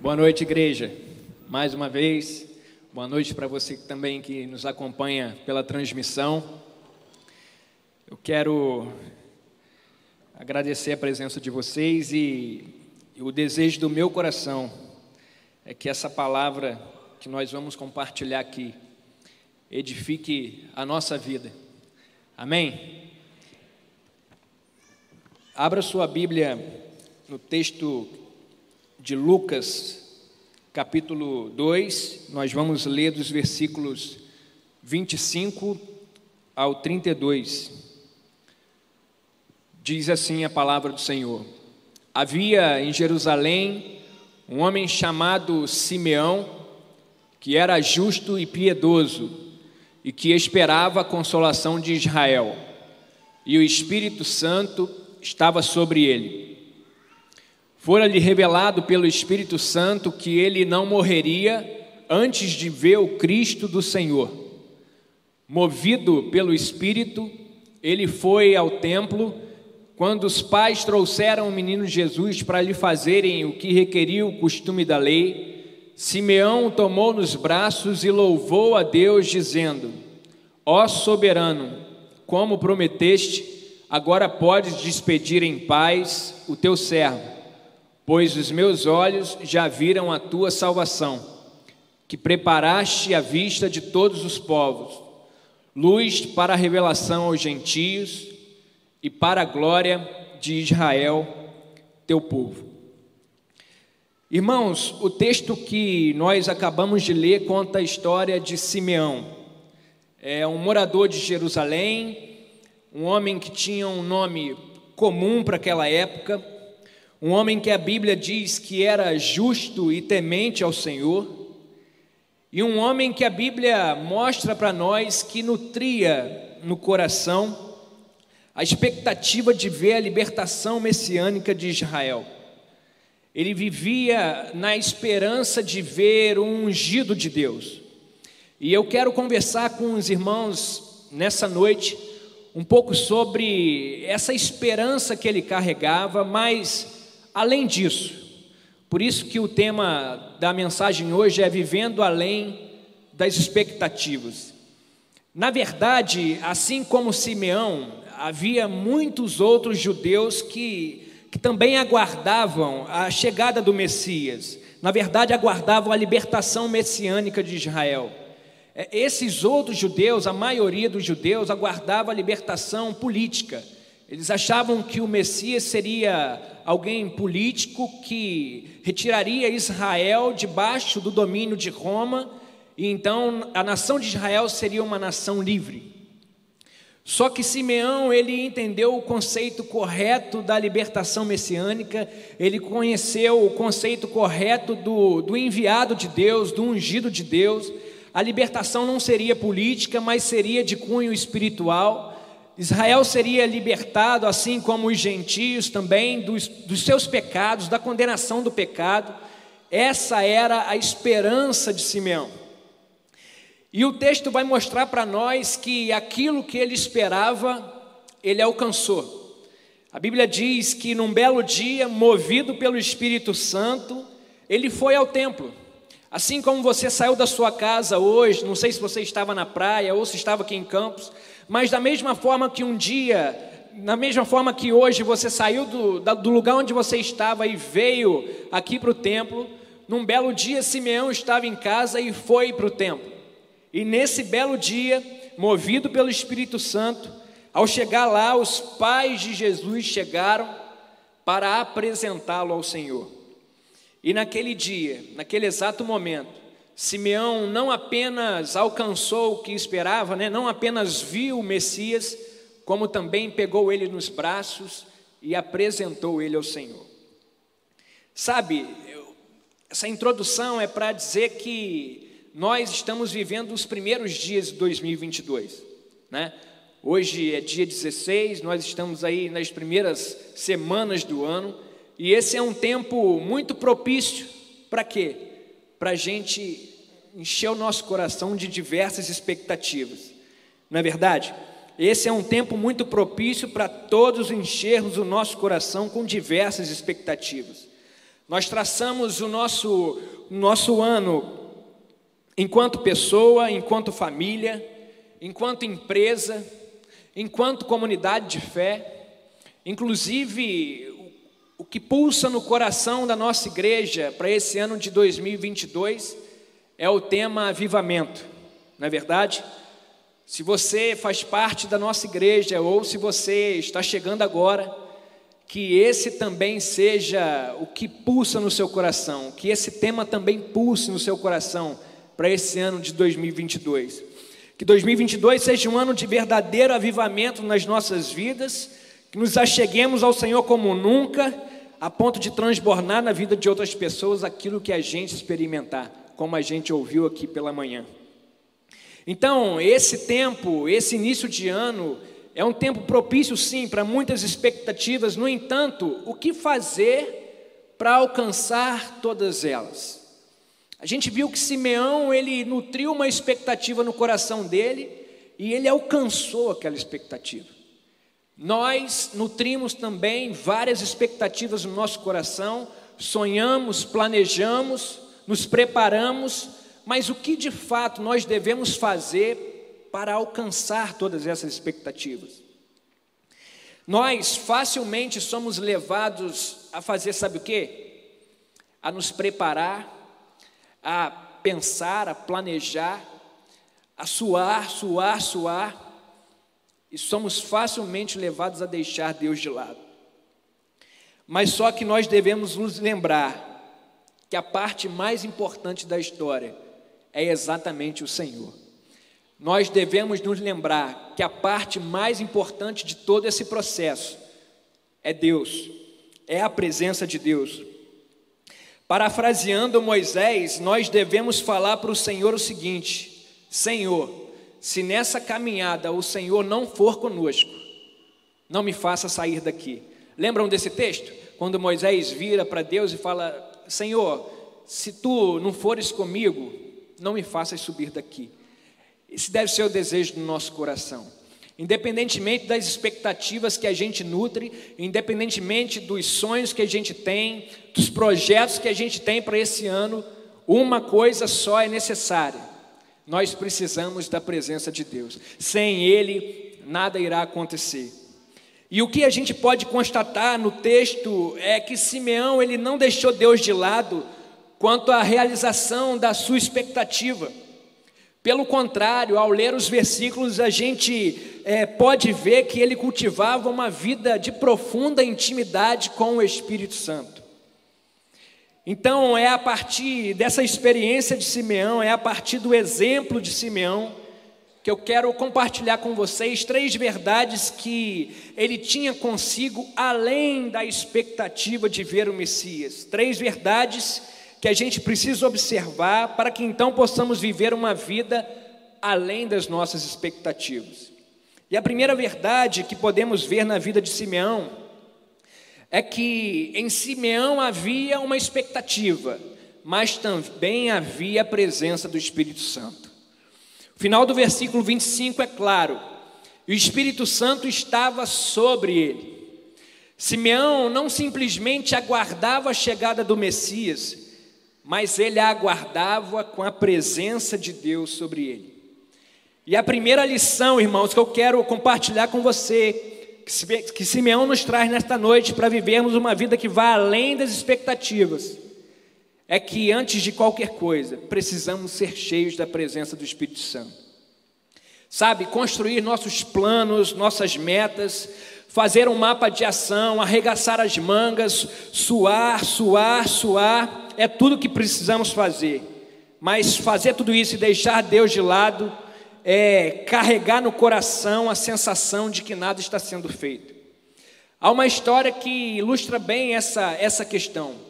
Boa noite, igreja. Mais uma vez, boa noite para você também que nos acompanha pela transmissão. Eu quero agradecer a presença de vocês e, o desejo do meu coração é que essa palavra que nós vamos compartilhar aqui edifique a nossa vida. Amém? Abra sua Bíblia no texto de Lucas, capítulo 2, nós vamos ler dos versículos 25 ao 32. Diz assim a palavra do Senhor: Havia em Jerusalém um homem chamado Simeão, que era justo e piedoso, e que esperava a consolação de Israel, e o Espírito Santo estava sobre ele. Fora-lhe revelado pelo Espírito Santo que ele não morreria antes de ver o Cristo do Senhor. Movido pelo Espírito, ele foi ao templo quando os pais trouxeram o menino Jesus para lhe fazerem o que requeria o costume da lei. Simeão o tomou nos braços e louvou a Deus, dizendo: Ó soberano, como prometeste, agora podes despedir em paz o teu servo pois os meus olhos já viram a tua salvação, que preparaste à vista de todos os povos, luz para a revelação aos gentios e para a glória de Israel, teu povo. Irmãos, o texto que nós acabamos de ler conta a história de Simeão. É um morador de Jerusalém, um homem que tinha um nome comum para aquela época, um homem que a Bíblia diz que era justo e temente ao Senhor, e um homem que a Bíblia mostra para nós que nutria no coração a expectativa de ver a libertação messiânica de Israel. Ele vivia na esperança de ver o ungido de Deus. E eu quero conversar com os irmãos nessa noite um pouco sobre essa esperança que ele carregava, mas além disso. Por isso que o tema da mensagem hoje é vivendo além das expectativas. Na verdade, assim como Simeão, havia muitos outros judeus que, que também aguardavam a chegada do Messias. Na verdade, aguardavam a libertação messiânica de Israel. É, esses outros judeus, a maioria dos judeus, aguardava a libertação política. Eles achavam que o Messias seria alguém político que retiraria Israel debaixo do domínio de Roma, e então a nação de Israel seria uma nação livre. Só que Simeão, ele entendeu o conceito correto da libertação messiânica, ele conheceu o conceito correto do, do enviado de Deus, do ungido de Deus. A libertação não seria política, mas seria de cunho espiritual. Israel seria libertado, assim como os gentios também, dos, dos seus pecados, da condenação do pecado. Essa era a esperança de Simeão. E o texto vai mostrar para nós que aquilo que ele esperava, ele alcançou. A Bíblia diz que num belo dia, movido pelo Espírito Santo, ele foi ao templo. Assim como você saiu da sua casa hoje, não sei se você estava na praia ou se estava aqui em Campos, mas da mesma forma que um dia, na mesma forma que hoje você saiu do, do lugar onde você estava e veio aqui para o templo, num belo dia Simeão estava em casa e foi para o templo. E nesse belo dia, movido pelo Espírito Santo, ao chegar lá, os pais de Jesus chegaram para apresentá-lo ao Senhor. E naquele dia, naquele exato momento, Simeão não apenas alcançou o que esperava, né? não apenas viu o Messias, como também pegou ele nos braços e apresentou ele ao Senhor. Sabe, essa introdução é para dizer que nós estamos vivendo os primeiros dias de 2022, né? Hoje é dia 16, nós estamos aí nas primeiras semanas do ano, e esse é um tempo muito propício para quê? Para a gente encher o nosso coração de diversas expectativas. Não é verdade? Esse é um tempo muito propício para todos enchermos o nosso coração com diversas expectativas. Nós traçamos o nosso, o nosso ano enquanto pessoa, enquanto família, enquanto empresa, enquanto comunidade de fé, inclusive o que pulsa no coração da nossa igreja para esse ano de 2022 é o tema avivamento, não é verdade? Se você faz parte da nossa igreja ou se você está chegando agora, que esse também seja o que pulsa no seu coração, que esse tema também pulse no seu coração para esse ano de 2022. Que 2022 seja um ano de verdadeiro avivamento nas nossas vidas, que nos acheguemos ao Senhor como nunca a ponto de transbordar na vida de outras pessoas aquilo que a gente experimentar, como a gente ouviu aqui pela manhã. Então, esse tempo, esse início de ano, é um tempo propício, sim, para muitas expectativas, no entanto, o que fazer para alcançar todas elas? A gente viu que Simeão, ele nutriu uma expectativa no coração dele e ele alcançou aquela expectativa. Nós nutrimos também várias expectativas no nosso coração, sonhamos, planejamos, nos preparamos, mas o que de fato nós devemos fazer para alcançar todas essas expectativas? Nós facilmente somos levados a fazer, sabe o que? A nos preparar, a pensar, a planejar, a suar, suar, suar e somos facilmente levados a deixar Deus de lado. Mas só que nós devemos nos lembrar que a parte mais importante da história é exatamente o Senhor. Nós devemos nos lembrar que a parte mais importante de todo esse processo é Deus, é a presença de Deus. Parafraseando Moisés, nós devemos falar para o Senhor o seguinte: Senhor, se nessa caminhada o Senhor não for conosco, não me faça sair daqui. Lembram desse texto? Quando Moisés vira para Deus e fala: Senhor, se tu não fores comigo, não me faças subir daqui. Esse deve ser o desejo do nosso coração. Independentemente das expectativas que a gente nutre, independentemente dos sonhos que a gente tem, dos projetos que a gente tem para esse ano, uma coisa só é necessária: nós precisamos da presença de Deus. Sem Ele, nada irá acontecer. E o que a gente pode constatar no texto é que Simeão ele não deixou Deus de lado quanto à realização da sua expectativa. Pelo contrário, ao ler os versículos, a gente é, pode ver que ele cultivava uma vida de profunda intimidade com o Espírito Santo. Então, é a partir dessa experiência de Simeão, é a partir do exemplo de Simeão, que eu quero compartilhar com vocês três verdades que ele tinha consigo, além da expectativa de ver o Messias. Três verdades que a gente precisa observar para que então possamos viver uma vida além das nossas expectativas. E a primeira verdade que podemos ver na vida de Simeão é que em Simeão havia uma expectativa, mas também havia a presença do Espírito Santo. Final do versículo 25 é claro: o Espírito Santo estava sobre ele. Simeão não simplesmente aguardava a chegada do Messias, mas ele a aguardava com a presença de Deus sobre ele. E a primeira lição, irmãos, que eu quero compartilhar com você que Simeão nos traz nesta noite para vivermos uma vida que vá além das expectativas, é que antes de qualquer coisa, precisamos ser cheios da presença do Espírito Santo. Sabe, construir nossos planos, nossas metas, fazer um mapa de ação, arregaçar as mangas, suar, suar, suar, é tudo que precisamos fazer. Mas fazer tudo isso e deixar Deus de lado, é, carregar no coração a sensação de que nada está sendo feito. Há uma história que ilustra bem essa, essa questão.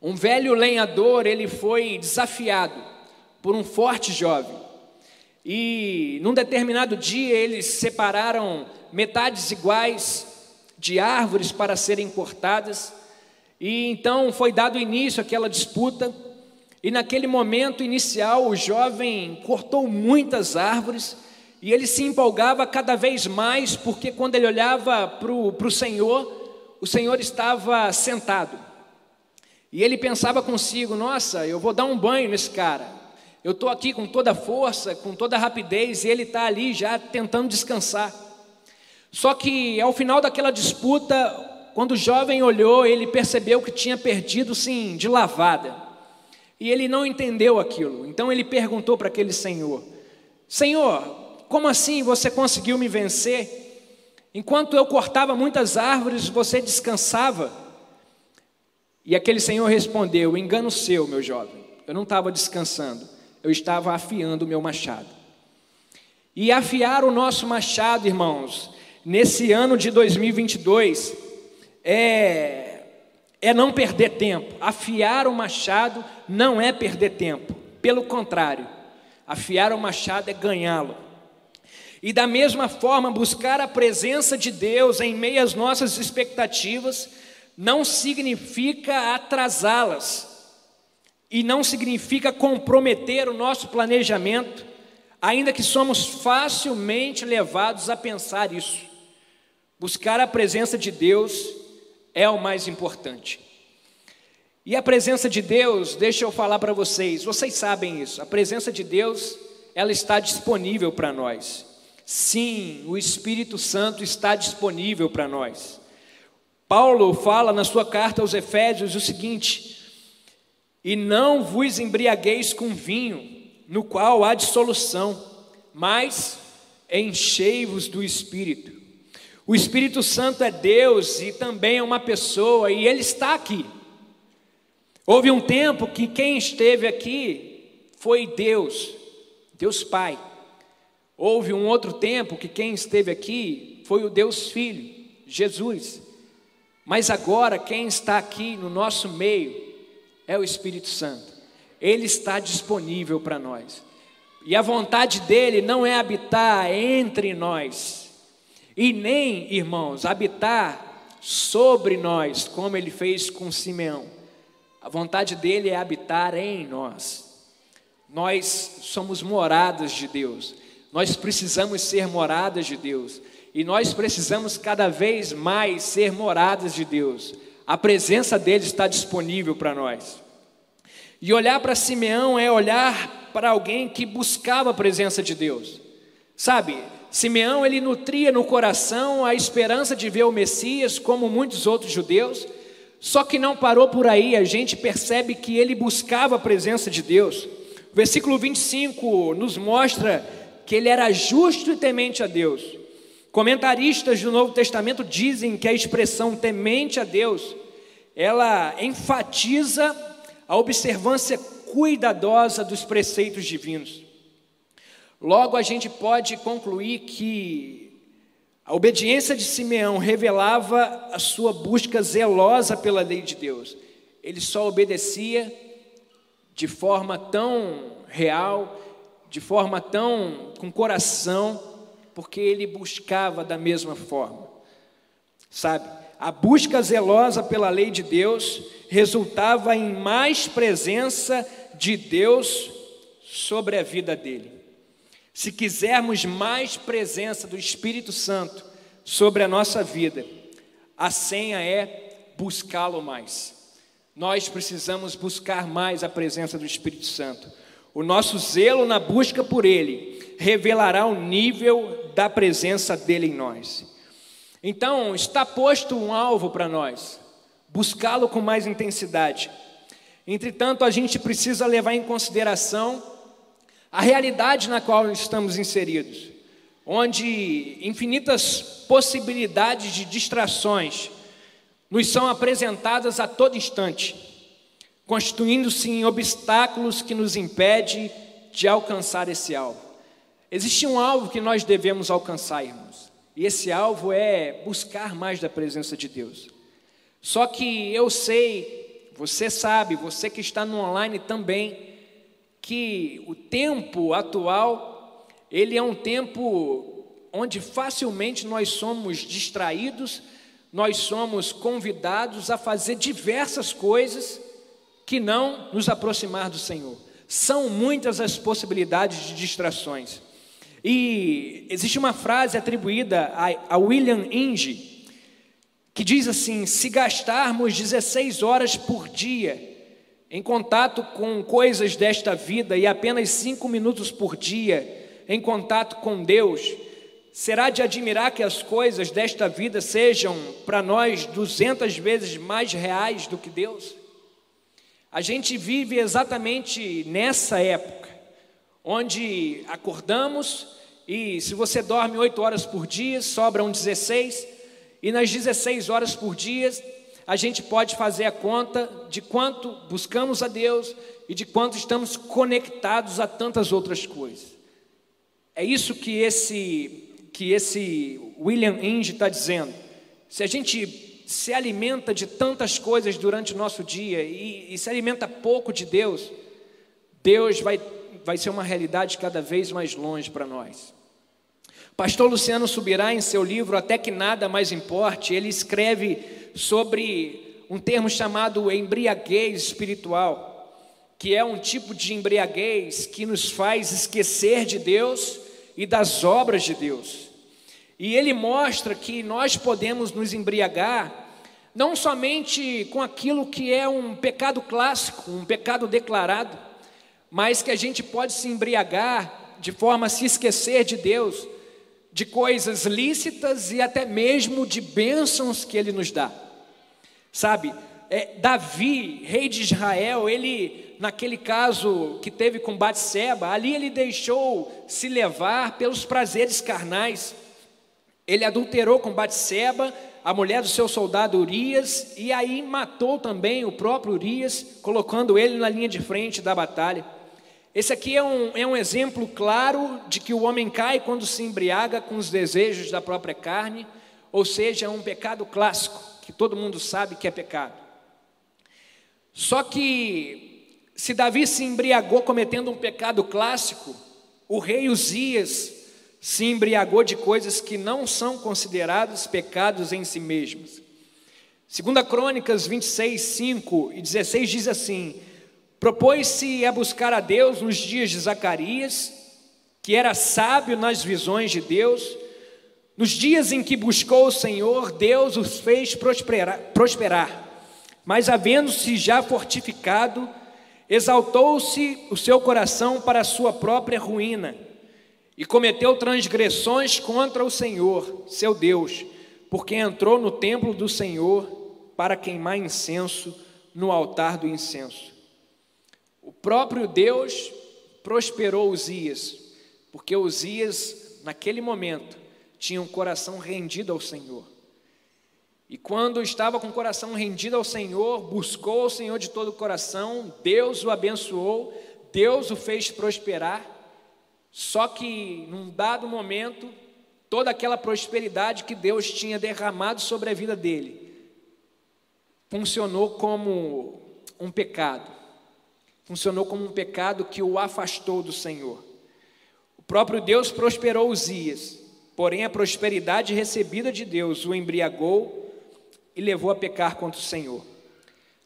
Um velho lenhador, ele foi desafiado por um forte jovem. E num determinado dia eles separaram metades iguais de árvores para serem cortadas. E então foi dado início àquela disputa. E naquele momento inicial, o jovem cortou muitas árvores e ele se empolgava cada vez mais, porque quando ele olhava para o Senhor, o Senhor estava sentado. E ele pensava consigo: nossa, eu vou dar um banho nesse cara. Eu estou aqui com toda força, com toda rapidez, e ele está ali já tentando descansar. Só que ao final daquela disputa, quando o jovem olhou, ele percebeu que tinha perdido, sim, de lavada. E ele não entendeu aquilo. Então ele perguntou para aquele senhor: Senhor, como assim você conseguiu me vencer? Enquanto eu cortava muitas árvores, você descansava. E aquele senhor respondeu: Engano seu, meu jovem. Eu não estava descansando, eu estava afiando o meu machado. E afiar o nosso machado, irmãos, nesse ano de 2022, é, é não perder tempo. Afiar o machado não é perder tempo, pelo contrário, afiar o machado é ganhá-lo. E da mesma forma, buscar a presença de Deus em meio às nossas expectativas não significa atrasá-las, e não significa comprometer o nosso planejamento, ainda que somos facilmente levados a pensar isso. Buscar a presença de Deus é o mais importante. E a presença de Deus, deixa eu falar para vocês, vocês sabem isso, a presença de Deus, ela está disponível para nós. Sim, o Espírito Santo está disponível para nós. Paulo fala na sua carta aos Efésios o seguinte: E não vos embriagueis com vinho, no qual há dissolução, mas enchei-vos do Espírito. O Espírito Santo é Deus e também é uma pessoa, e Ele está aqui. Houve um tempo que quem esteve aqui foi Deus, Deus Pai. Houve um outro tempo que quem esteve aqui foi o Deus Filho, Jesus. Mas agora quem está aqui no nosso meio é o Espírito Santo. Ele está disponível para nós. E a vontade dele não é habitar entre nós, e nem, irmãos, habitar sobre nós, como ele fez com Simeão. A vontade dele é habitar em nós. Nós somos moradas de Deus. Nós precisamos ser moradas de Deus. E nós precisamos cada vez mais ser moradas de Deus. A presença dele está disponível para nós. E olhar para Simeão é olhar para alguém que buscava a presença de Deus. Sabe, Simeão ele nutria no coração a esperança de ver o Messias, como muitos outros judeus, só que não parou por aí, a gente percebe que ele buscava a presença de Deus. O versículo 25 nos mostra que ele era justo e temente a Deus. Comentaristas do Novo Testamento dizem que a expressão temente a Deus, ela enfatiza a observância cuidadosa dos preceitos divinos. Logo, a gente pode concluir que a obediência de Simeão revelava a sua busca zelosa pela lei de Deus. Ele só obedecia de forma tão real de forma tão com coração, porque ele buscava da mesma forma. Sabe? A busca zelosa pela lei de Deus resultava em mais presença de Deus sobre a vida dele. Se quisermos mais presença do Espírito Santo sobre a nossa vida, a senha é buscá-lo mais. Nós precisamos buscar mais a presença do Espírito Santo. O nosso zelo na busca por Ele revelará o nível da presença dele em nós. Então, está posto um alvo para nós, buscá-lo com mais intensidade. Entretanto, a gente precisa levar em consideração a realidade na qual estamos inseridos, onde infinitas possibilidades de distrações nos são apresentadas a todo instante constituindo-se em obstáculos que nos impede de alcançar esse alvo. Existe um alvo que nós devemos alcançar, irmãos, e esse alvo é buscar mais da presença de Deus. Só que eu sei, você sabe, você que está no online também, que o tempo atual, ele é um tempo onde facilmente nós somos distraídos, nós somos convidados a fazer diversas coisas que não nos aproximar do Senhor. São muitas as possibilidades de distrações. E existe uma frase atribuída a, William Inge, que diz assim: se gastarmos 16 horas por dia em contato com coisas desta vida e apenas cinco minutos por dia em contato com Deus, será de admirar que as coisas desta vida sejam para nós 200 vezes mais reais do que Deus? A gente vive exatamente nessa época, onde acordamos e se você dorme 8 horas por dia, sobram 16, e nas 16 horas por dia a gente pode fazer a conta de quanto buscamos a Deus e de quanto estamos conectados a tantas outras coisas. É isso que esse que esse William Inge está dizendo. Se a gente se alimenta de tantas coisas durante o nosso dia e, e se alimenta pouco de Deus, Deus vai, vai ser uma realidade cada vez mais longe para nós. Pastor Luciano Subirá, em seu livro Até que Nada Mais Importe, ele escreve sobre um termo chamado embriaguez espiritual, que é um tipo de embriaguez que nos faz esquecer de Deus e das obras de Deus. E ele mostra que nós podemos nos embriagar não somente com aquilo que é um pecado clássico, um pecado declarado, mas que a gente pode se embriagar de forma a se esquecer de Deus, de coisas lícitas e até mesmo de bênçãos que Ele nos dá. Sabe, é, Davi, rei de Israel, ele, naquele caso que teve com Batseba, ali ele deixou se levar pelos prazeres carnais. Ele adulterou com Batseba, a mulher do seu soldado Urias, e aí matou também o próprio Urias, colocando ele na linha de frente da batalha. Esse aqui é um, é um exemplo claro de que o homem cai quando se embriaga com os desejos da própria carne, ou seja, é um pecado clássico que todo mundo sabe que é pecado. Só que, se Davi se embriagou cometendo um pecado clássico, o rei Uzias se embriagou de coisas que não são considerados pecados em si mesmos. Segunda Crônicas 26, 5 e 16 diz assim: Propôs-se a buscar a Deus nos dias de Zacarias, que era sábio nas visões de Deus, nos dias em que buscou o Senhor, Deus os fez prosperar, prosperar. mas havendo-se já fortificado, exaltou-se o seu coração para a sua própria ruína, e cometeu transgressões contra o Senhor, seu Deus, porque entrou no templo do Senhor para queimar incenso no altar do incenso. O próprio Deus prosperou Uzias, porque Uzias, naquele momento, tinha um coração rendido ao Senhor. E quando estava com o coração rendido ao Senhor, buscou o Senhor de todo o coração, Deus o abençoou, Deus o fez prosperar. Só que num dado momento, toda aquela prosperidade que Deus tinha derramado sobre a vida dele funcionou como um pecado. Funcionou como um pecado que o afastou do Senhor. O próprio Deus prosperou Uzias, Porém, a prosperidade recebida de Deus o embriagou e levou a pecar contra o Senhor.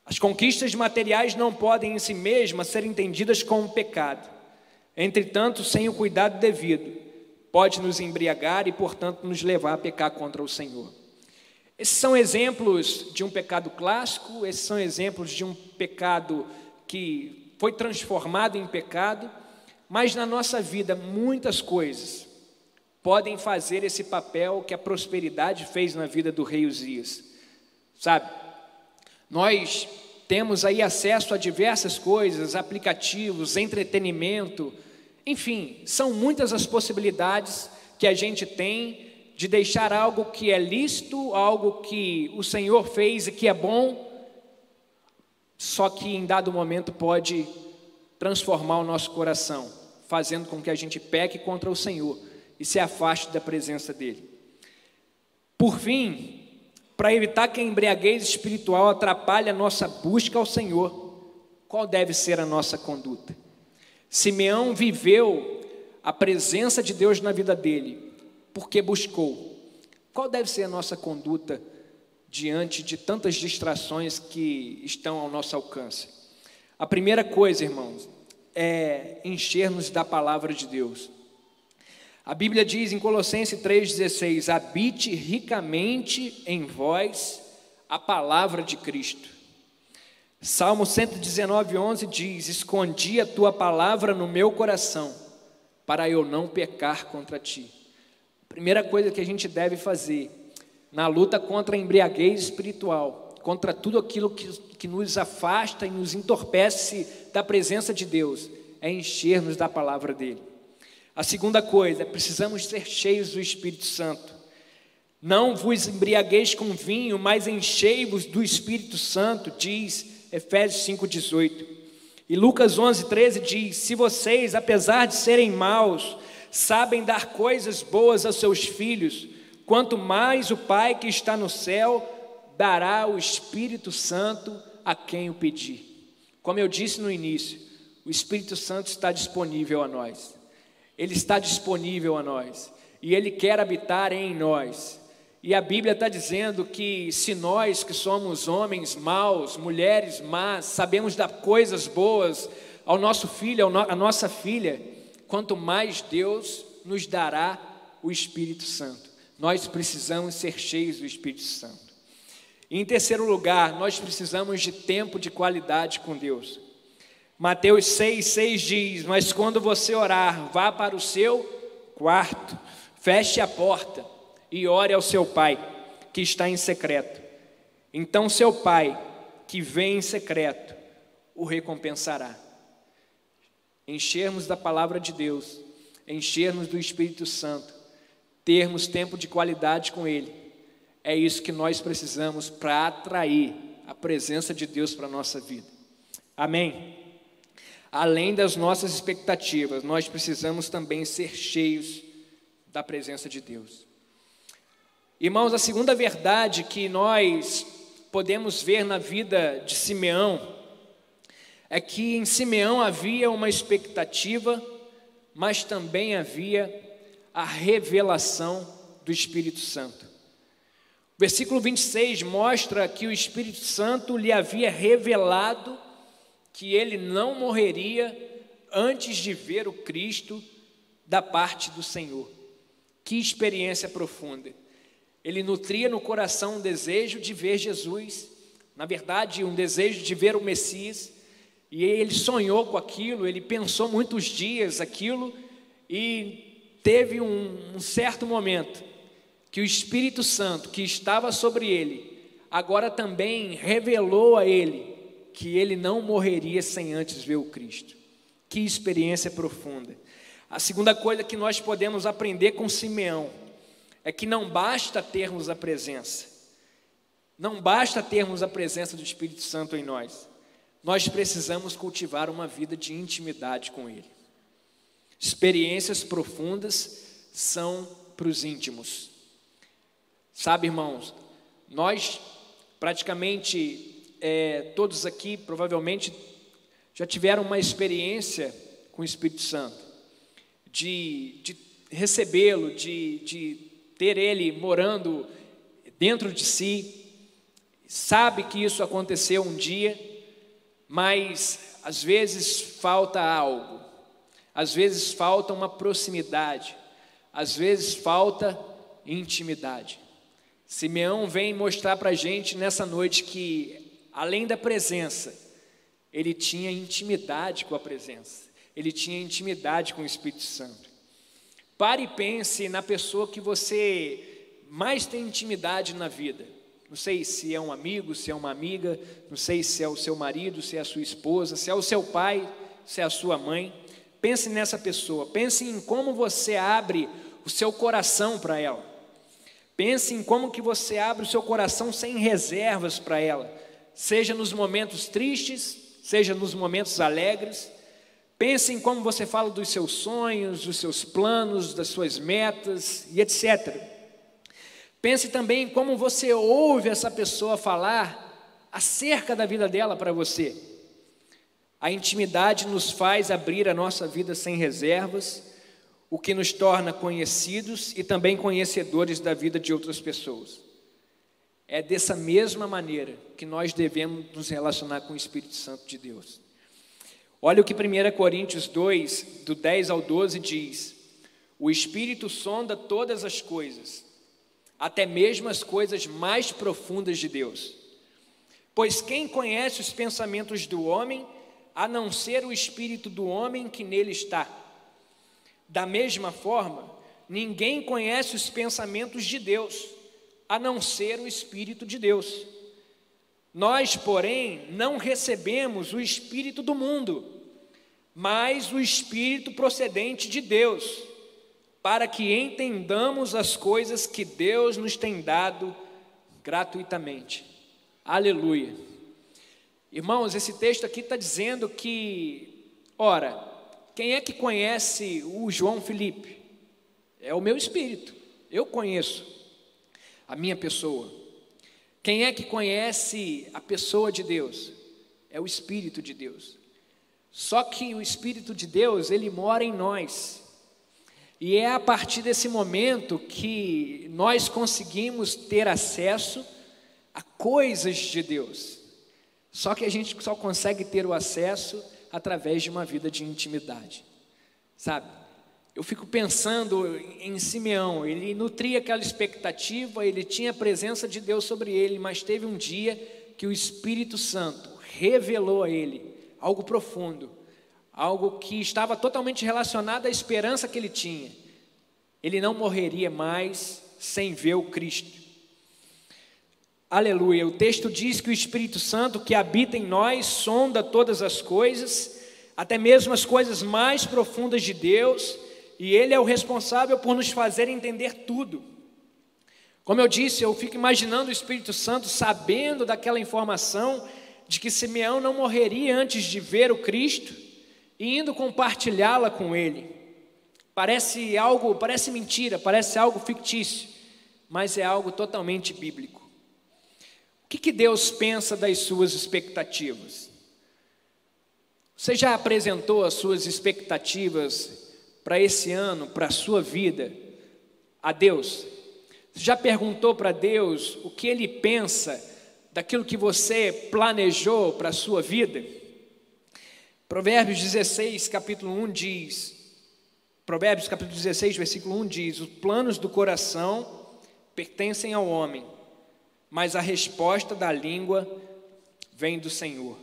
As conquistas materiais não podem em si mesmas ser entendidas como pecado. Entretanto, sem o cuidado devido, pode nos embriagar e, portanto, nos levar a pecar contra o Senhor. Esses são exemplos de um pecado clássico, esses são exemplos de um pecado que foi transformado em pecado, mas na nossa vida muitas coisas podem fazer esse papel que a prosperidade fez na vida do rei Uzias. Sabe? Nós temos aí acesso a diversas coisas, aplicativos, entretenimento, enfim, são muitas as possibilidades que a gente tem de deixar algo que é lícito, algo que o Senhor fez e que é bom, só que em dado momento pode transformar o nosso coração, fazendo com que a gente peque contra o Senhor e se afaste da presença dele. Por fim, para evitar que a embriaguez espiritual atrapalhe a nossa busca ao Senhor, qual deve ser a nossa conduta? Simeão viveu a presença de Deus na vida dele, porque buscou. Qual deve ser a nossa conduta diante de tantas distrações que estão ao nosso alcance? A primeira coisa, irmãos, é encher-nos da palavra de Deus. A Bíblia diz em Colossenses 3,16: habite ricamente em vós a palavra de Cristo. Salmo 119, 11 diz: Escondi a tua palavra no meu coração, para eu não pecar contra ti. Primeira coisa que a gente deve fazer na luta contra a embriaguez espiritual, contra tudo aquilo que, que nos afasta e nos entorpece da presença de Deus, é encher-nos da palavra dele. A segunda coisa, precisamos ser cheios do Espírito Santo. Não vos embriagueis com vinho, mas enchei-vos do Espírito Santo, diz Efésios 5,18. E Lucas 11, 13 diz: Se vocês, apesar de serem maus, sabem dar coisas boas aos seus filhos, quanto mais o Pai que está no céu dará o Espírito Santo a quem o pedir. Como eu disse no início, o Espírito Santo está disponível a nós. Ele está disponível a nós e ele quer habitar em nós. E a Bíblia está dizendo que se nós que somos homens maus, mulheres más, sabemos dar coisas boas ao nosso filho, à nossa filha, quanto mais Deus nos dará o Espírito Santo. Nós precisamos ser cheios do Espírito Santo. Em terceiro lugar, nós precisamos de tempo de qualidade com Deus. Mateus 6, 6 diz: Mas quando você orar, vá para o seu quarto, feche a porta e ore ao seu pai, que está em secreto. Então seu pai, que vem em secreto, o recompensará enchermos da palavra de Deus, enchermos do Espírito Santo, termos tempo de qualidade com Ele. É isso que nós precisamos para atrair a presença de Deus para a nossa vida. Amém? Além das nossas expectativas, nós precisamos também ser cheios da presença de Deus. Irmãos, a segunda verdade que nós podemos ver na vida de Simeão é que em Simeão havia uma expectativa, mas também havia a revelação do Espírito Santo. O versículo 26 mostra que o Espírito Santo lhe havia revelado que ele não morreria antes de ver o Cristo da parte do Senhor. Que experiência profunda. Ele nutria no coração um desejo de ver Jesus, na verdade, um desejo de ver o Messias, e ele sonhou com aquilo, ele pensou muitos dias aquilo, e teve um, um certo momento que o Espírito Santo que estava sobre ele, agora também revelou a ele que ele não morreria sem antes ver o Cristo. Que experiência profunda. A segunda coisa que nós podemos aprender com Simeão é que não basta termos a presença, não basta termos a presença do Espírito Santo em nós nós precisamos cultivar uma vida de intimidade com Ele. Experiências profundas são para os íntimos. Sabe, irmãos, nós praticamente é, todos aqui provavelmente já tiveram uma experiência com o Espírito Santo, de, de recebê-lo, de, de ter ele morando dentro de si, sabe que isso aconteceu um dia mas às vezes falta algo, às vezes falta uma proximidade, às vezes falta intimidade. Simeão vem mostrar para a gente nessa noite que, além da presença, ele tinha intimidade com a presença, ele tinha intimidade com o Espírito Santo. Pare e pense na pessoa que você mais tem intimidade na vida. Não sei se é um amigo, se é uma amiga, não sei se é o seu marido, se é a sua esposa, se é o seu pai, se é a sua mãe. Pense nessa pessoa, pense em como você abre o seu coração para ela. Pense em como que você abre o seu coração sem reservas para ela, seja nos momentos tristes, seja nos momentos alegres. Pense em como você fala dos seus sonhos, dos seus planos, das suas metas e etc. Pense também em como você ouve essa pessoa falar acerca da vida dela para você. A intimidade nos faz abrir a nossa vida sem reservas, o que nos torna conhecidos e também conhecedores da vida de outras pessoas. É dessa mesma maneira que nós devemos nos relacionar com o Espírito Santo de Deus. Olha o que 1 Coríntios 2, do 10 ao 12 diz: O Espírito sonda todas as coisas, até mesmo as coisas mais profundas de Deus. Pois quem conhece os pensamentos do homem, a não ser o espírito do homem que nele está? Da mesma forma, ninguém conhece os pensamentos de Deus, a não ser o espírito de Deus. Nós, porém, não recebemos o espírito do mundo, mas o espírito procedente de Deus para que entendamos as coisas que Deus nos tem dado gratuitamente. Aleluia. Irmãos, esse texto aqui está dizendo que, ora, quem é que conhece o João Felipe? É o meu espírito, eu conheço a minha pessoa. Quem é que conhece a pessoa de Deus? É o Espírito de Deus. Só que o Espírito de Deus, ele mora em nós. E é a partir desse momento que nós conseguimos ter acesso a coisas de Deus. Só que a gente só consegue ter o acesso através de uma vida de intimidade. Sabe? Eu fico pensando em Simeão, ele nutria aquela expectativa, ele tinha a presença de Deus sobre ele, mas teve um dia que o Espírito Santo revelou a ele algo profundo algo que estava totalmente relacionado à esperança que ele tinha. Ele não morreria mais sem ver o Cristo. Aleluia. O texto diz que o Espírito Santo que habita em nós sonda todas as coisas, até mesmo as coisas mais profundas de Deus, e ele é o responsável por nos fazer entender tudo. Como eu disse, eu fico imaginando o Espírito Santo sabendo daquela informação de que Simeão não morreria antes de ver o Cristo e indo compartilhá-la com ele. Parece algo, parece mentira, parece algo fictício, mas é algo totalmente bíblico. Que, que Deus pensa das suas expectativas? Você já apresentou as suas expectativas para esse ano, para a sua vida, a Deus? Você já perguntou para Deus o que Ele pensa daquilo que você planejou para a sua vida? Provérbios 16, capítulo 1 diz: Provérbios capítulo 16, versículo 1 diz: Os planos do coração pertencem ao homem, mas a resposta da língua vem do Senhor.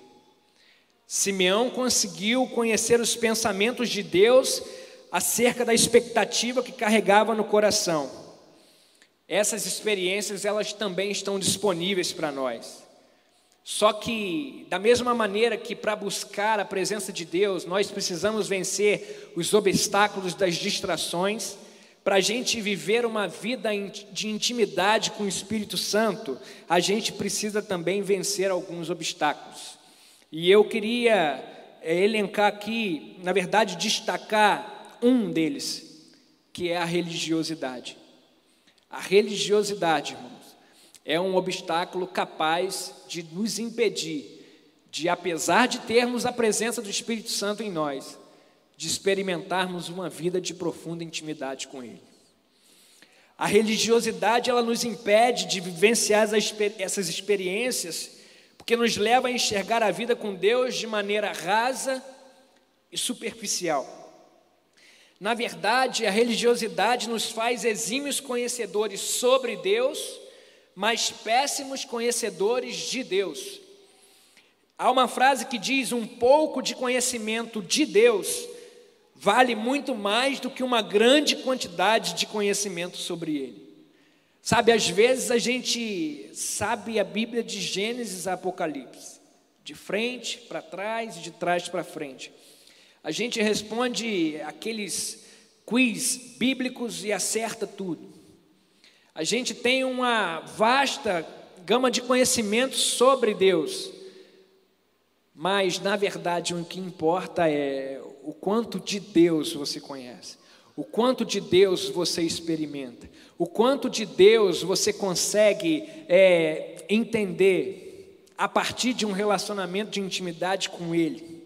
Simeão conseguiu conhecer os pensamentos de Deus acerca da expectativa que carregava no coração. Essas experiências elas também estão disponíveis para nós. Só que, da mesma maneira que para buscar a presença de Deus, nós precisamos vencer os obstáculos das distrações, para a gente viver uma vida de intimidade com o Espírito Santo, a gente precisa também vencer alguns obstáculos. E eu queria é, elencar aqui, na verdade, destacar um deles, que é a religiosidade. A religiosidade, irmão é um obstáculo capaz de nos impedir de, apesar de termos a presença do Espírito Santo em nós, de experimentarmos uma vida de profunda intimidade com Ele. A religiosidade ela nos impede de vivenciar essas experiências, porque nos leva a enxergar a vida com Deus de maneira rasa e superficial. Na verdade, a religiosidade nos faz exímios conhecedores sobre Deus mas péssimos conhecedores de Deus. Há uma frase que diz: um pouco de conhecimento de Deus vale muito mais do que uma grande quantidade de conhecimento sobre Ele. Sabe, às vezes a gente sabe a Bíblia de Gênesis a Apocalipse, de frente para trás e de trás para frente. A gente responde aqueles quiz bíblicos e acerta tudo. A gente tem uma vasta gama de conhecimentos sobre Deus, mas na verdade o que importa é o quanto de Deus você conhece, o quanto de Deus você experimenta, o quanto de Deus você consegue é, entender a partir de um relacionamento de intimidade com Ele.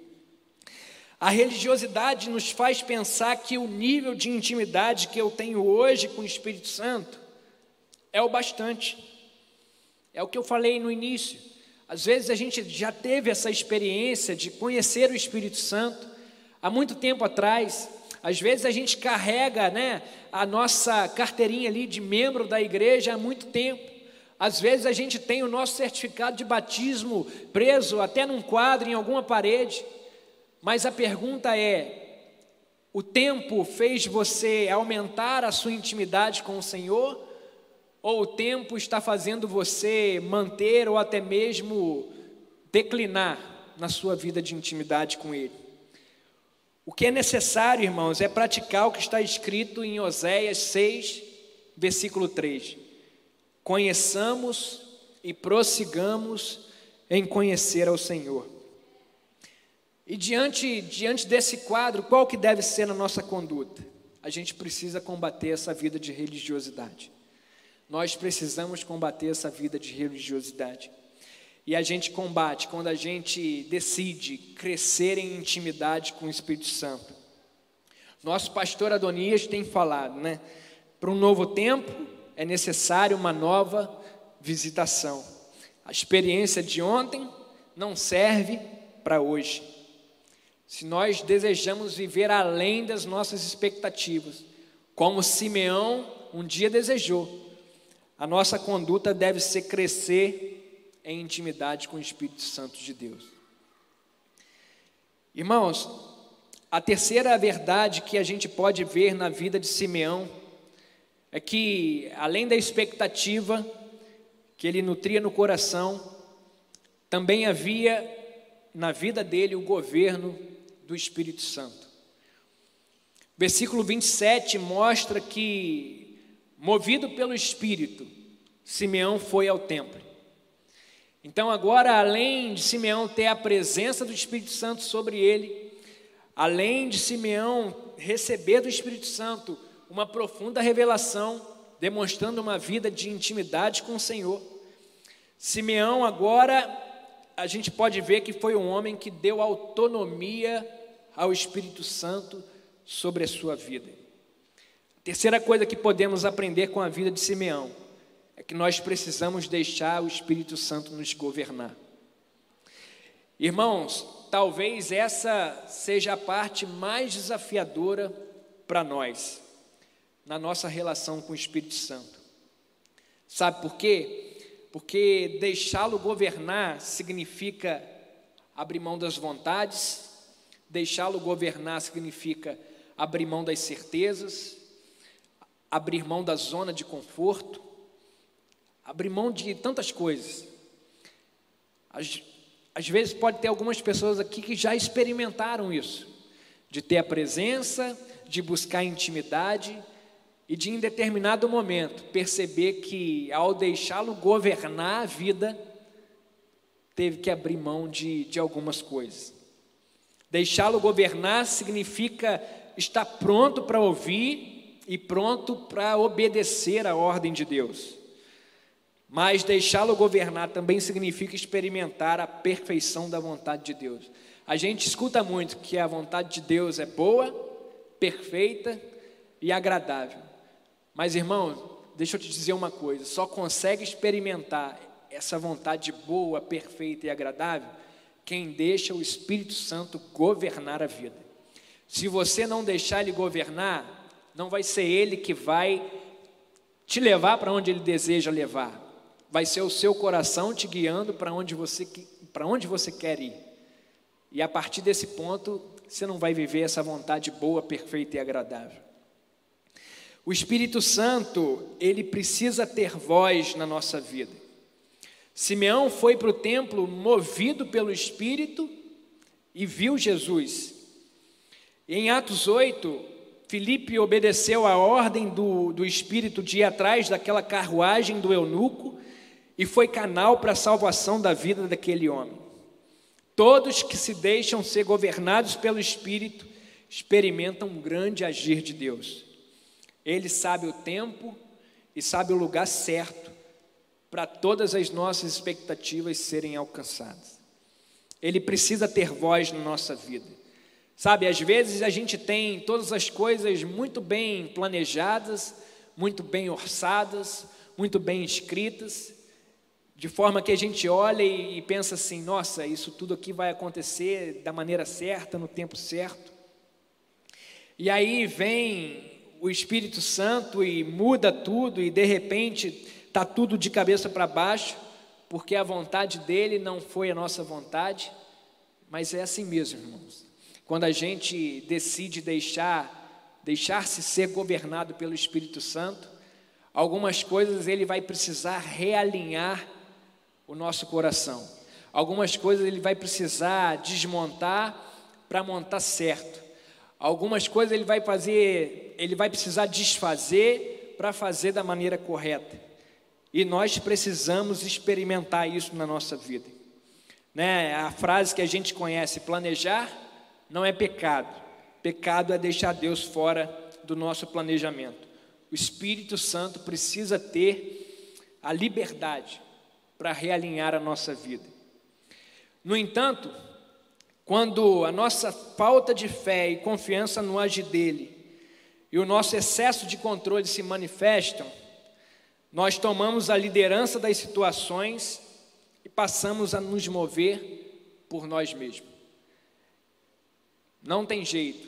A religiosidade nos faz pensar que o nível de intimidade que eu tenho hoje com o Espírito Santo é o bastante. É o que eu falei no início. Às vezes a gente já teve essa experiência de conhecer o Espírito Santo há muito tempo atrás. Às vezes a gente carrega né, a nossa carteirinha ali de membro da igreja há muito tempo. Às vezes a gente tem o nosso certificado de batismo preso até num quadro, em alguma parede. Mas a pergunta é: o tempo fez você aumentar a sua intimidade com o Senhor? Ou o tempo está fazendo você manter ou até mesmo declinar na sua vida de intimidade com Ele? O que é necessário, irmãos, é praticar o que está escrito em Oséias 6, versículo 3. Conheçamos e prossigamos em conhecer ao Senhor. E diante, diante desse quadro, qual que deve ser a nossa conduta? A gente precisa combater essa vida de religiosidade. Nós precisamos combater essa vida de religiosidade. E a gente combate quando a gente decide crescer em intimidade com o Espírito Santo. Nosso pastor Adonias tem falado, né? Para um novo tempo é necessário uma nova visitação. A experiência de ontem não serve para hoje. Se nós desejamos viver além das nossas expectativas, como Simeão um dia desejou, a nossa conduta deve ser crescer em intimidade com o Espírito Santo de Deus. Irmãos, a terceira verdade que a gente pode ver na vida de Simeão é que, além da expectativa que ele nutria no coração, também havia na vida dele o governo do Espírito Santo. Versículo 27 mostra que, movido pelo Espírito, Simeão foi ao templo. Então, agora, além de Simeão ter a presença do Espírito Santo sobre ele, além de Simeão receber do Espírito Santo uma profunda revelação, demonstrando uma vida de intimidade com o Senhor, Simeão agora a gente pode ver que foi um homem que deu autonomia ao Espírito Santo sobre a sua vida. Terceira coisa que podemos aprender com a vida de Simeão é que nós precisamos deixar o Espírito Santo nos governar. Irmãos, talvez essa seja a parte mais desafiadora para nós, na nossa relação com o Espírito Santo. Sabe por quê? Porque deixá-lo governar significa abrir mão das vontades, deixá-lo governar significa abrir mão das certezas, abrir mão da zona de conforto, abrir mão de tantas coisas. Às, às vezes pode ter algumas pessoas aqui que já experimentaram isso, de ter a presença, de buscar intimidade e de em determinado momento perceber que ao deixá-lo governar a vida, teve que abrir mão de, de algumas coisas. Deixá-lo governar significa estar pronto para ouvir e pronto para obedecer a ordem de Deus. Mas deixá-lo governar também significa experimentar a perfeição da vontade de Deus. A gente escuta muito que a vontade de Deus é boa, perfeita e agradável. Mas, irmão, deixa eu te dizer uma coisa: só consegue experimentar essa vontade boa, perfeita e agradável quem deixa o Espírito Santo governar a vida. Se você não deixar ele governar, não vai ser ele que vai te levar para onde ele deseja levar vai ser o seu coração te guiando para onde você para onde você quer ir. E a partir desse ponto, você não vai viver essa vontade boa, perfeita e agradável. O Espírito Santo, ele precisa ter voz na nossa vida. Simeão foi para o templo movido pelo Espírito e viu Jesus. Em Atos 8, Filipe obedeceu a ordem do, do Espírito de ir atrás daquela carruagem do eunuco e foi canal para a salvação da vida daquele homem. Todos que se deixam ser governados pelo Espírito experimentam um grande agir de Deus. Ele sabe o tempo e sabe o lugar certo para todas as nossas expectativas serem alcançadas. Ele precisa ter voz na nossa vida. Sabe, às vezes a gente tem todas as coisas muito bem planejadas, muito bem orçadas, muito bem escritas, de forma que a gente olha e pensa assim: nossa, isso tudo aqui vai acontecer da maneira certa, no tempo certo. E aí vem o Espírito Santo e muda tudo, e de repente está tudo de cabeça para baixo, porque a vontade dele não foi a nossa vontade, mas é assim mesmo, irmãos. Quando a gente decide deixar, deixar-se ser governado pelo Espírito Santo, algumas coisas ele vai precisar realinhar o nosso coração. Algumas coisas ele vai precisar desmontar para montar certo. Algumas coisas ele vai fazer, ele vai precisar desfazer para fazer da maneira correta. E nós precisamos experimentar isso na nossa vida. Né? A frase que a gente conhece, planejar não é pecado. Pecado é deixar Deus fora do nosso planejamento. O Espírito Santo precisa ter a liberdade para realinhar a nossa vida. No entanto, quando a nossa falta de fé e confiança no agir dele e o nosso excesso de controle se manifestam, nós tomamos a liderança das situações e passamos a nos mover por nós mesmos. Não tem jeito.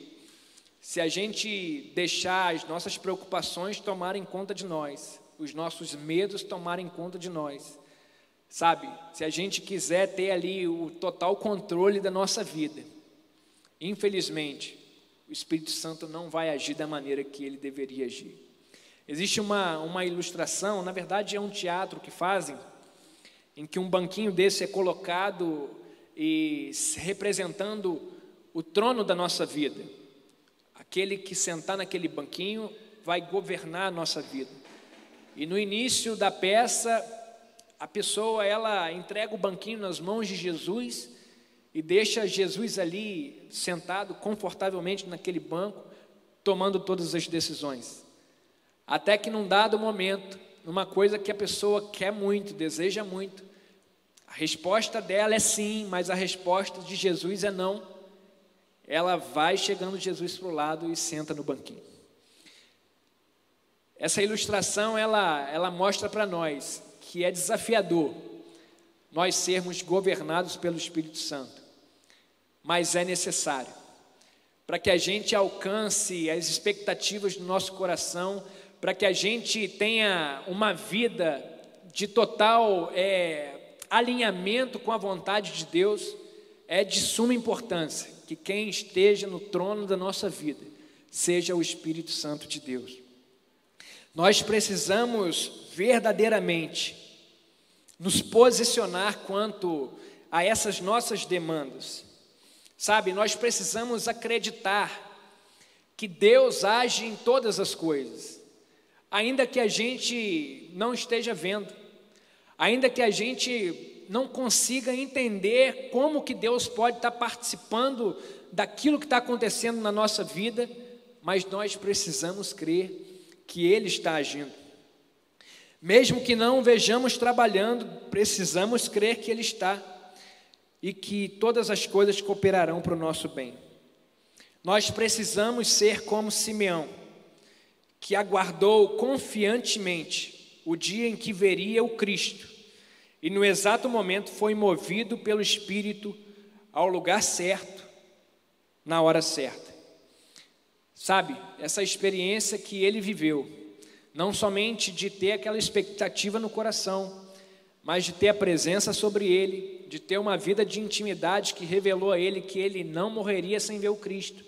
Se a gente deixar as nossas preocupações tomarem conta de nós, os nossos medos tomarem conta de nós, sabe? Se a gente quiser ter ali o total controle da nossa vida, infelizmente, o Espírito Santo não vai agir da maneira que ele deveria agir. Existe uma, uma ilustração, na verdade é um teatro que fazem, em que um banquinho desse é colocado e representando o trono da nossa vida. Aquele que sentar naquele banquinho vai governar a nossa vida. E no início da peça, a pessoa ela entrega o banquinho nas mãos de Jesus e deixa Jesus ali sentado confortavelmente naquele banco, tomando todas as decisões. Até que num dado momento, numa coisa que a pessoa quer muito, deseja muito, a resposta dela é sim, mas a resposta de Jesus é não ela vai chegando Jesus para o lado e senta no banquinho. Essa ilustração ela, ela mostra para nós que é desafiador nós sermos governados pelo Espírito Santo, mas é necessário para que a gente alcance as expectativas do nosso coração, para que a gente tenha uma vida de total é, alinhamento com a vontade de Deus, é de suma importância que quem esteja no trono da nossa vida seja o Espírito Santo de Deus. Nós precisamos verdadeiramente nos posicionar quanto a essas nossas demandas. Sabe, nós precisamos acreditar que Deus age em todas as coisas, ainda que a gente não esteja vendo, ainda que a gente não consiga entender como que Deus pode estar participando daquilo que está acontecendo na nossa vida, mas nós precisamos crer que Ele está agindo. Mesmo que não vejamos trabalhando, precisamos crer que Ele está e que todas as coisas cooperarão para o nosso bem. Nós precisamos ser como Simeão, que aguardou confiantemente o dia em que veria o Cristo e no exato momento foi movido pelo Espírito ao lugar certo, na hora certa. Sabe, essa experiência que ele viveu, não somente de ter aquela expectativa no coração, mas de ter a presença sobre ele, de ter uma vida de intimidade que revelou a ele que ele não morreria sem ver o Cristo,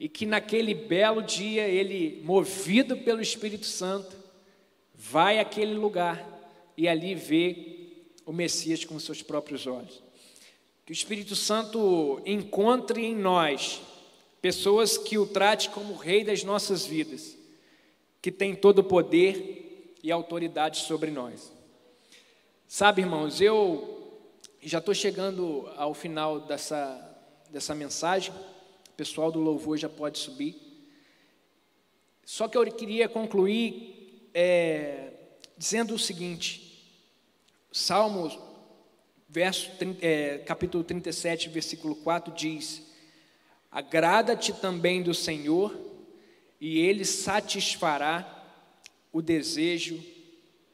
e que naquele belo dia ele, movido pelo Espírito Santo, vai àquele lugar e ali vê o Messias com seus próprios olhos. Que o Espírito Santo encontre em nós pessoas que o trate como rei das nossas vidas, que tem todo o poder e autoridade sobre nós. Sabe, irmãos, eu já estou chegando ao final dessa, dessa mensagem, o pessoal do louvor já pode subir. Só que eu queria concluir é, dizendo o seguinte: Salmos, verso, é, capítulo 37, versículo 4 diz: Agrada-te também do Senhor, e Ele satisfará o desejo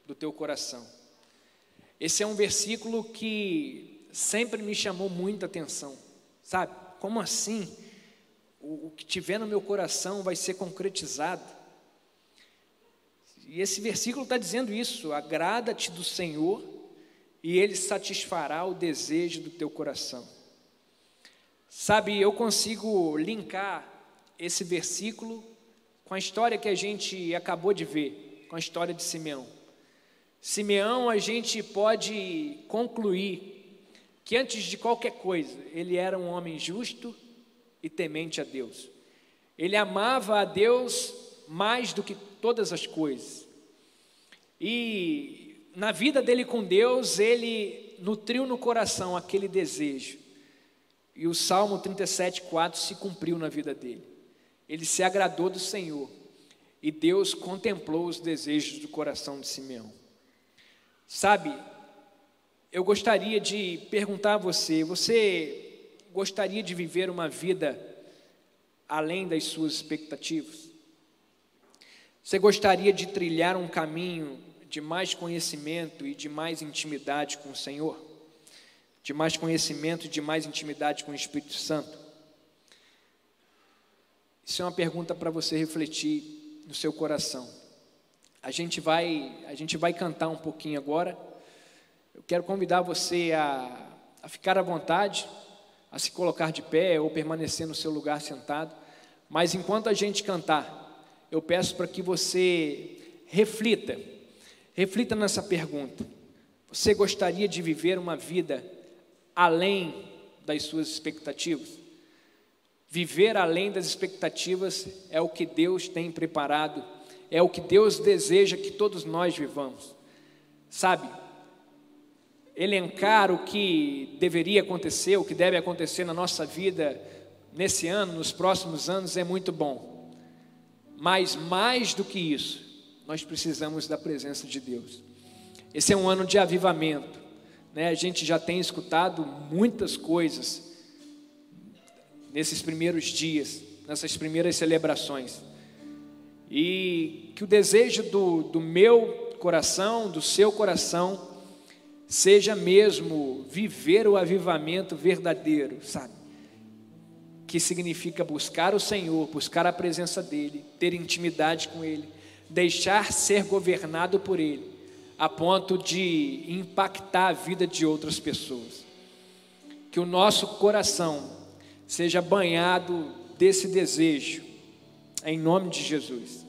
do teu coração. Esse é um versículo que sempre me chamou muita atenção, sabe? Como assim? O, que tiver no meu coração vai ser concretizado. E esse versículo está dizendo isso: agrada-te do Senhor e Ele satisfará o desejo do teu coração. Sabe, eu consigo linkar esse versículo com a história que a gente acabou de ver, com a história de Simeão. Simeão, a gente pode concluir que antes de qualquer coisa, ele era um homem justo e temente a Deus. Ele amava a Deus mais do que todas as coisas. E na vida dele com Deus, ele nutriu no coração aquele desejo. E o Salmo 37:4 se cumpriu na vida dele. Ele se agradou do Senhor. E Deus contemplou os desejos do coração de Simeão. Sabe, eu gostaria de perguntar a você: você gostaria de viver uma vida além das suas expectativas? Você gostaria de trilhar um caminho de mais conhecimento e de mais intimidade com o Senhor? De mais conhecimento e de mais intimidade com o Espírito Santo? Isso é uma pergunta para você refletir no seu coração. A gente vai, a gente vai cantar um pouquinho agora. Eu quero convidar você a, a ficar à vontade, a se colocar de pé ou permanecer no seu lugar sentado. Mas enquanto a gente cantar, eu peço para que você reflita, reflita nessa pergunta. Você gostaria de viver uma vida além das suas expectativas? Viver além das expectativas é o que Deus tem preparado, é o que Deus deseja que todos nós vivamos. Sabe, elencar o que deveria acontecer, o que deve acontecer na nossa vida nesse ano, nos próximos anos, é muito bom. Mas mais do que isso, nós precisamos da presença de Deus. Esse é um ano de avivamento. Né? A gente já tem escutado muitas coisas nesses primeiros dias, nessas primeiras celebrações. E que o desejo do, do meu coração, do seu coração, seja mesmo viver o avivamento verdadeiro, sabe? que significa buscar o Senhor, buscar a presença dEle, ter intimidade com Ele, deixar ser governado por Ele, a ponto de impactar a vida de outras pessoas. Que o nosso coração seja banhado desse desejo, em nome de Jesus.